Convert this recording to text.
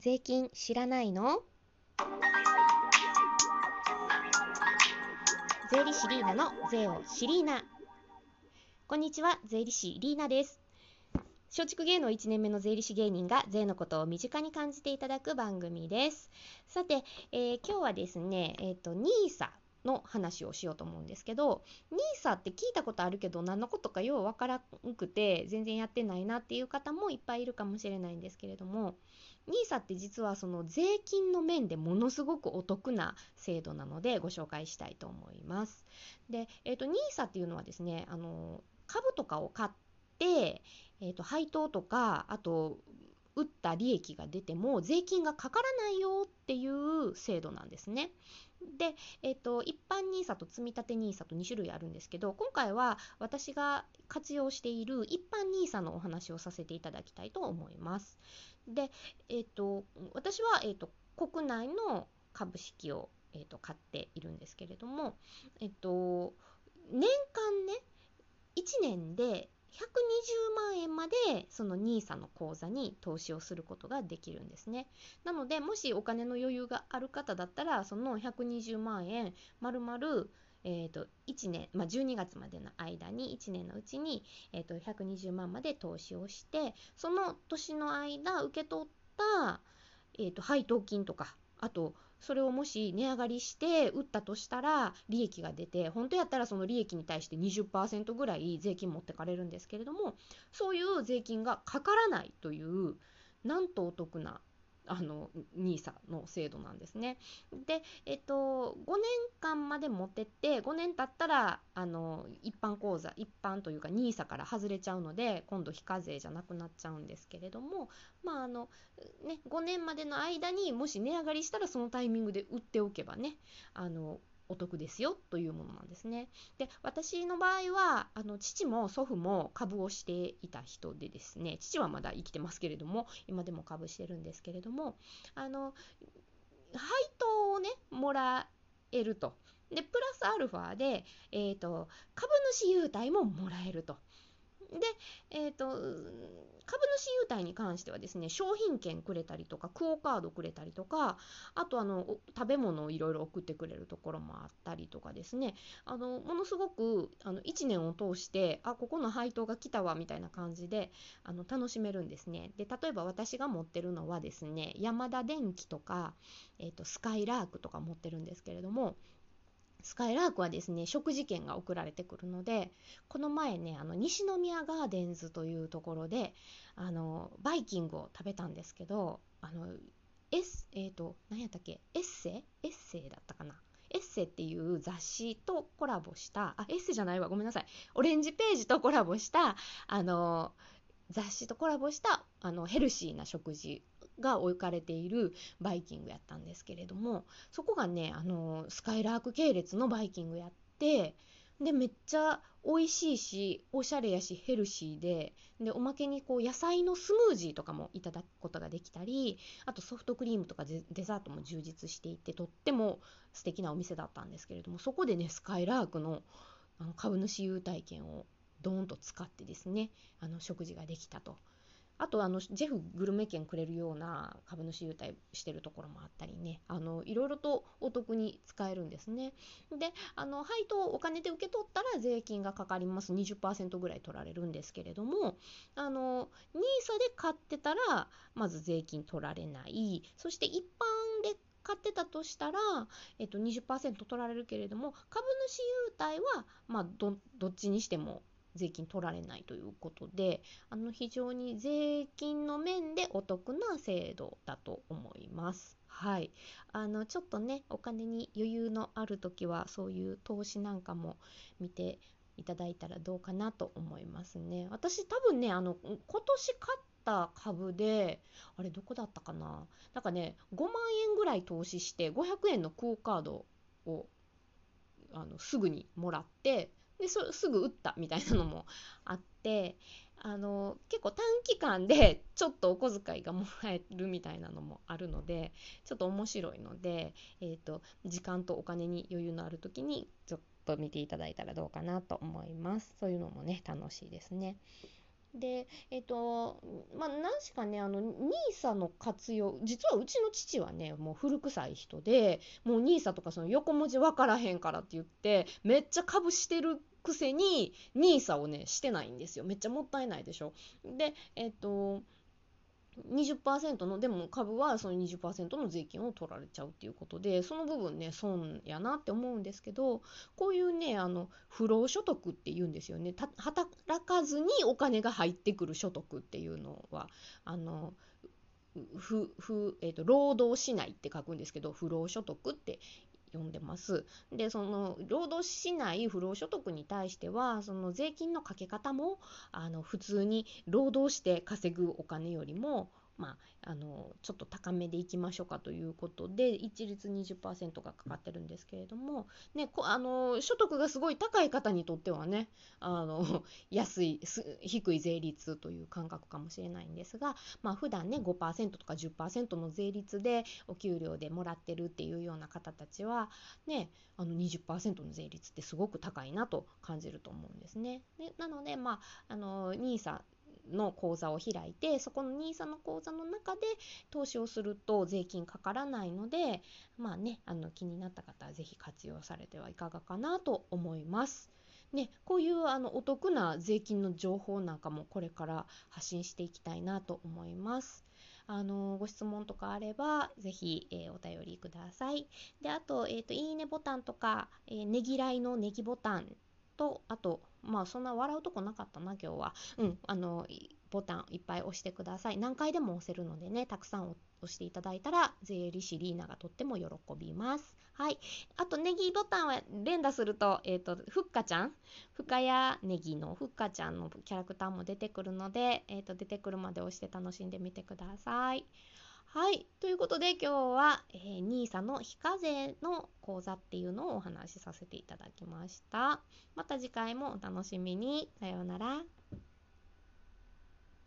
税金知らないの？税理士リーナの税を知りーな。こんにちは税理士リーナです。松竹芸能1年目の税理士芸人が税のことを身近に感じていただく番組です。さて、えー、今日はですねえっ、ー、と NISA の話をしようと思うんですけど NISA って聞いたことあるけど何のことかようわからんくて全然やってないなっていう方もいっぱいいるかもしれないんですけれども NISA って実はその税金の面でものすごくお得な制度なのでご紹介したいと思います。で、えーと、NISA っていうのはですねあの株とかを買って、えーと配当とかあと打った利益が出ても税金がかからないよっていう制度なんですね。で、えーと、一般 NISA と積立 NISA と2種類あるんですけど今回は私が活用している一般 NISA のお話をさせていただきたいと思います。で、えーと、私は、えーと、国内の株式を、えー、と買っているんですけれども、えー、と年間ね1年で120万円までその NISA の口座に投資をすることができるんですね。なのでもしお金の余裕がある方だったらその120万円まるまるえーと、1年、まあ、12月までの間に1年のうちに、えーと、120万まで投資をしてその年の間受け取った、えーと配当金とかあとそれをもし値上がりして売ったとしたら利益が出て本当やったらその利益に対して20%ぐらい税金持ってかれるんですけれどもそういう税金がかからないというなんとお得なあの NISA の制度なんですね。で、えっと、5年間まで持ってって5年経ったらあの一般口座一般というか NISA から外れちゃうので今度非課税じゃなくなっちゃうんですけれども、まああのね、5年までの間にもし値上がりしたらそのタイミングで売っておけばねあのお得ですよというものなんですね。で私の場合はあの父も祖父も株をしていた人でですね父はまだ生きてますけれども今でも株してるんですけれどもあの配当をねもらえると。でプラスアルファで、えーと株主優待ももらえると。で、えーと、株主優待に関してはですね商品券くれたりとかクオ・カードくれたりとかあとあの食べ物をいろいろ送ってくれるところもあったりとかですね。あのものすごくあの1年を通してあここの配当が来たわみたいな感じであの楽しめるんですね。で例えば私が持ってるのはですねヤマダ電機とか、えーとスカイラークとか持ってるんですけれどもスカイラークはですね食事券が送られてくるのでこの前ねあの西宮ガーデンズというところであのバイキングを食べたんですけどあのエスえっ、ー、と何やったっけ？エッセ？エッセイだったかな？エッセっていう雑誌とコラボしたあエッセじゃないわごめんなさい。オレンジページとコラボしたあの雑誌とコラボしたあのヘルシーな食事が置かれているバイキングやったんですけれどもそこがねあのスカイラーク系列のバイキングやってでめっちゃ美味しいしおしゃれやしヘルシーででおまけにこう野菜のスムージーとかもいただくことができたりあとソフトクリームとかデザートも充実していてとっても素敵なお店だったんですけれどもそこでねスカイラークのあの株主優待券をドーンと使ってですねあの食事ができたと。あとあのジェフグルメ券くれるような株主優待してるところもあったりね。あのいろいろとお得に使えるんですね。であの配当お金で受け取ったら税金がかかります。20%ぐらい取られるんですけれどもあの NISA で買ってたらまず税金取られない。そして一般で買ってたとしたら、えっと、20%取られるけれども株主優待は、まあど、どっちにしても税金取られないということであの非常に税金の面でお得な制度だと思います。はい、あのちょっとねお金に余裕のある時はそういう投資なんかも見ていただいたらどうかなと思いますね。私多分ねあの今年買った株であれどこだったかな？なんかね5万円ぐらい投資して500円のクオ・カードをあのすぐにもらってでそすぐ打ったみたいなのもあってあの結構短期間でちょっとお小遣いがもらえるみたいなのもあるのでちょっと面白いので、えーと、時間とお金に余裕のある時にちょっと見ていただいたらどうかなと思います。そういうのもね楽しいですね。で、えっ、と、まあ、何しかね、あの、NISA の活用、実はうちの父はね、もう古臭い人で、もう NISA とかその横文字分からへんからって言って、めっちゃ株してるくせに NISA をね、してないんですよ。めっちゃもったいないでしょ。で、えっ、と、20%のでも株はその20%の税金を取られちゃうっていうことでその部分ね損やなって思うんですけどこういうねあの不労所得っていうんですよね。働かずにお金が入ってくる所得っていうのはあのふふ、えーと、労働しないって書くんですけど不労所得って呼んでます。で、その労働しない不労所得に対しては、その税金のかけ方もあの普通に労働して稼ぐお金よりもまあ、あのちょっと高めでいきましょうかということで一律20%がかかってるんですけれども、ね、こあの所得がすごい高い方にとってはねあの 安い低い税率という感覚かもしれないんですが、まあ普段ね5%とか10%の税率でお給料でもらってるっていうような方たちは、ね、あの20%の税率ってすごく高いなと感じると思うんですね。でなので、まあ、あの NISA の口座を開いてそこの NISA の口座の中で投資をすると税金かからないのでまあねあの気になった方は是非活用されてはいかがかなと思います。ね、こういうあのお得な税金の情報なんかもこれから発信していきたいなと思います。あのご質問とかあれば、ぜひ、えー、お便りください。で、あと、えっ、ー、と、いいねボタンとか、えー、ねぎらいのネギボタンと、あと、まあそんな笑うとこなかったな、今日は。うん、あの、ボタンいっぱい押してください。何回でも押せるのでね、たくさん押していただいたら、税理士リーナがとっても喜びます。はい。あと、ネギボタンは連打すると、えっ、ー、と、ふっかちゃん、ふかやネギのふっかちゃんのキャラクターも出てくるので、えっ、ー、と、出てくるまで押して楽しんでみてください。はい。ということで今日は、え、NISA の非課税の講座っていうのをお話しさせていただきました。また次回もお楽しみに。さようなら。